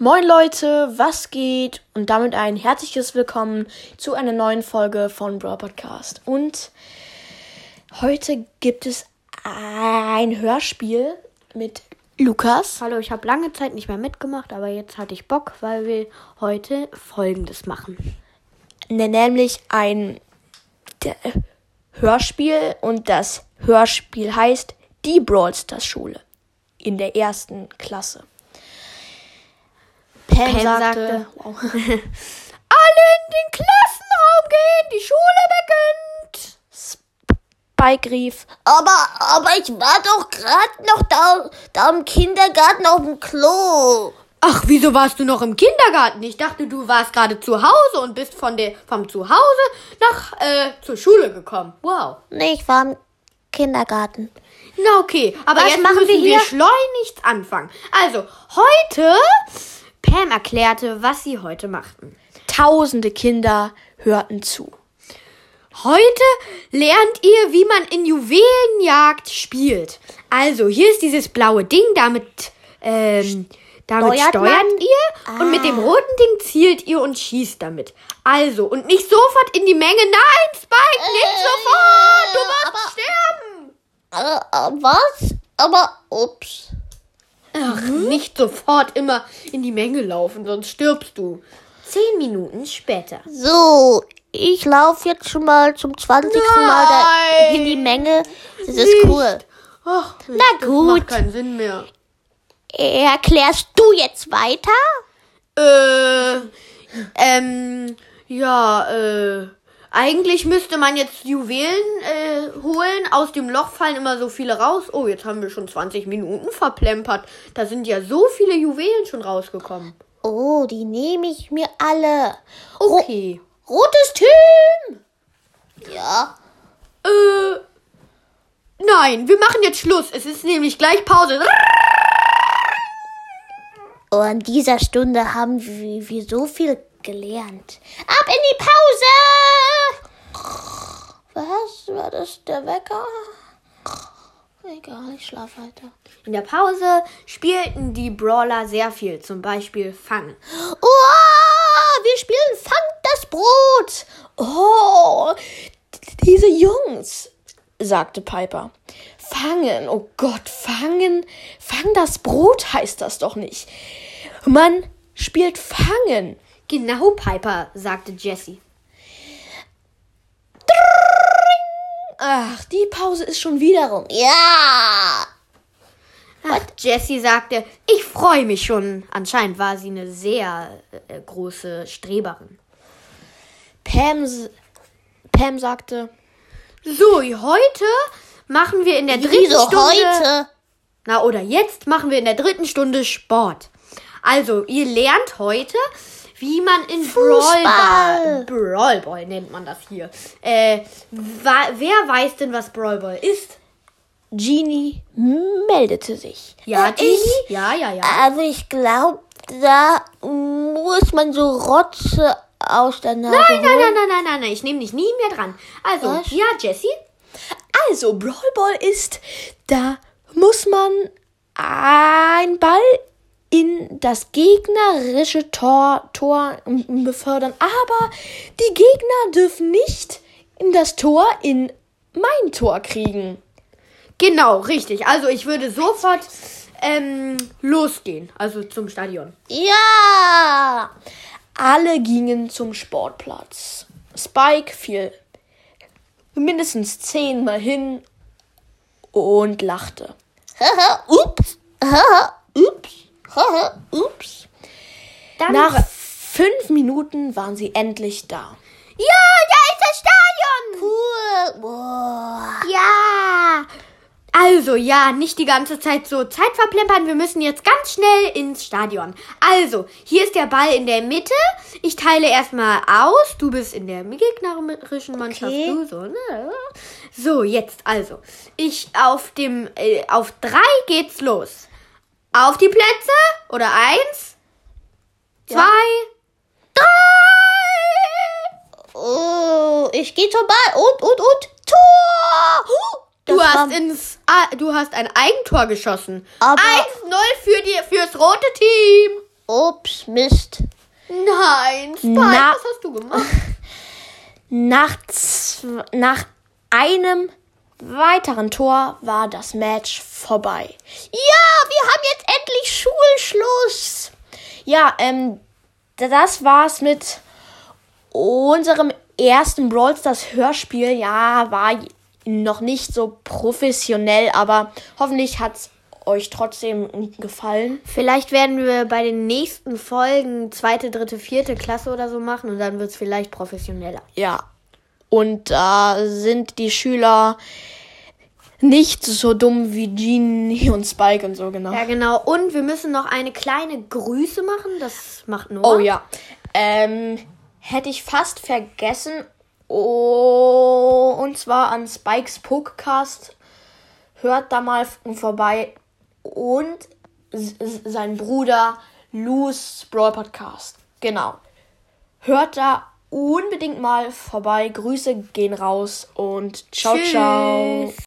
Moin Leute, was geht? Und damit ein herzliches Willkommen zu einer neuen Folge von Brawl Podcast. Und heute gibt es ein Hörspiel mit Lukas. Hallo, ich habe lange Zeit nicht mehr mitgemacht, aber jetzt hatte ich Bock, weil wir heute Folgendes machen. Ne, Nämlich ein Hörspiel und das Hörspiel heißt Die Brawl Stars Schule in der ersten Klasse. Pam, Pam sagte, sagte, wow. alle in den Klassenraum gehen, die Schule beginnt. Spike rief, Aber, aber ich war doch gerade noch da, da im Kindergarten auf dem Klo. Ach, wieso warst du noch im Kindergarten? Ich dachte, du warst gerade zu Hause und bist von der, vom Zuhause nach äh, zur Schule gekommen. Wow. Nee, ich war im Kindergarten. Na okay, aber Was jetzt machen müssen wir wir hier? schleunigst anfangen. Also, heute, Pam erklärte, was sie heute machten. tausende Kinder hörten zu. Heute lernt ihr, wie man in Juwelenjagd spielt. Also, hier ist dieses blaue Ding, damit, ähm, damit Steuert steuert ihr. Und mit dem roten Ding zielt ihr und schießt damit. Also, und nicht sofort in die Menge. Nein, Spike, nicht sofort! Du wirst aber- sterben! Äh, äh, was? Aber, ups. Ach, nicht sofort immer in die Menge laufen, sonst stirbst du. Zehn Minuten später. So, ich laufe jetzt schon mal zum 20. Mal da Nein. in die Menge. Das ist Nicht. cool. Ach, Na Das gut. macht keinen Sinn mehr. Erklärst du jetzt weiter? Äh, ähm, ja, äh, eigentlich müsste man jetzt Juwelen äh, holen. Aus dem Loch fallen immer so viele raus. Oh, jetzt haben wir schon 20 Minuten verplempert. Da sind ja so viele Juwelen schon rausgekommen. Oh, die nehme ich mir alle. Ro Okay. rotes Team! Ja. Äh, nein, wir machen jetzt Schluss. Es ist nämlich gleich Pause. Oh, an dieser Stunde haben wir so viel gelernt. Ab in die Pause! Was? War das der Wecker? Egal, ich schlaf weiter. In der Pause spielten die Brawler sehr viel. Zum Beispiel Fangen. Uah, wir spielen Fang das Brot! Oh, diese Jungs, sagte Piper. Fangen, oh Gott, fangen. Fang das Brot heißt das doch nicht. Man spielt Fangen. Genau, Piper, sagte Jessie. Ach, die Pause ist schon wieder rum. Ja! Ach, Jessie sagte, ich freue mich schon. Anscheinend war sie eine sehr äh, große Streberin. Pam, Pam sagte, So, heute machen wir in der dritten Wieso Stunde. heute? Na, oder jetzt machen wir in der dritten Stunde Sport. Also, ihr lernt heute, wie man in Fußball. Brawlball. Brawlball nennt man das hier. Äh, wer weiß denn, was Brawlball ist? Genie meldete sich. Ja, Genie? ich? Ja, ja, ja. Also ich glaube, da muss man so Rotze aus der Nase Nein, nein, holen. nein, nein, nein, nein, nein, ich nehme dich nie mehr dran. Also, Was? ja, Jessie? Also, Brawl Ball ist, da muss man ein Ball in das gegnerische Tor, Tor befördern. Aber die Gegner dürfen nicht in das Tor in mein Tor kriegen. Genau, richtig. Also, ich würde sofort ähm, losgehen. Also zum Stadion. Ja! Alle gingen zum Sportplatz. Spike fiel mindestens zehnmal hin und lachte. Haha, ups. Haha, ups. Ups. Dann Nach fünf Minuten waren sie endlich da. ja, da ist das Stadion! Cool. Boah. Ja! Also, ja, nicht die ganze Zeit so Zeit verplempern. Wir müssen jetzt ganz schnell ins Stadion. Also, hier ist der Ball in der Mitte. Ich teile erstmal aus. Du bist in der gegnerischen Mannschaft. Okay. Du so, ne? So, jetzt also. Ich auf dem, äh, auf drei geht's los. Auf die Plätze. Oder eins, zwei, drei. Oh, ich gehe zum Ball und, und, und. Tor! Huh, Du hast ins, ah, du hast ein Eigentor geschossen. Aber- 1-0 für die, fürs rote Team. Ups. Mist. Nein, Spike, Na- was hast du gemacht? Nach, nach einem weiteren Tor war das Match vorbei. Ja, wir haben jetzt endlich Schulschluss. Ja, ähm, das war's mit unserem ersten Brawl Stars Hörspiel. Ja, war noch nicht so professionell, aber hoffentlich hat's euch trotzdem gefallen. Vielleicht werden wir bei den nächsten Folgen zweite, dritte, vierte Klasse oder so machen und dann wird es vielleicht professioneller. Ja. Und da sind die Schüler nicht so dumm wie Genie und Spike und so, genau. Ja, genau. Und wir müssen noch eine kleine Grüße machen. Das macht Noah. Oh ja. Ähm, hätte ich fast vergessen. Oh, und zwar an Spikes Podcast. Hört da mal vorbei. Und sein Bruder Lou's Brawl Podcast. Genau. Hört da unbedingt mal vorbei. Grüße gehen raus und ciao, Tschüss. ciao.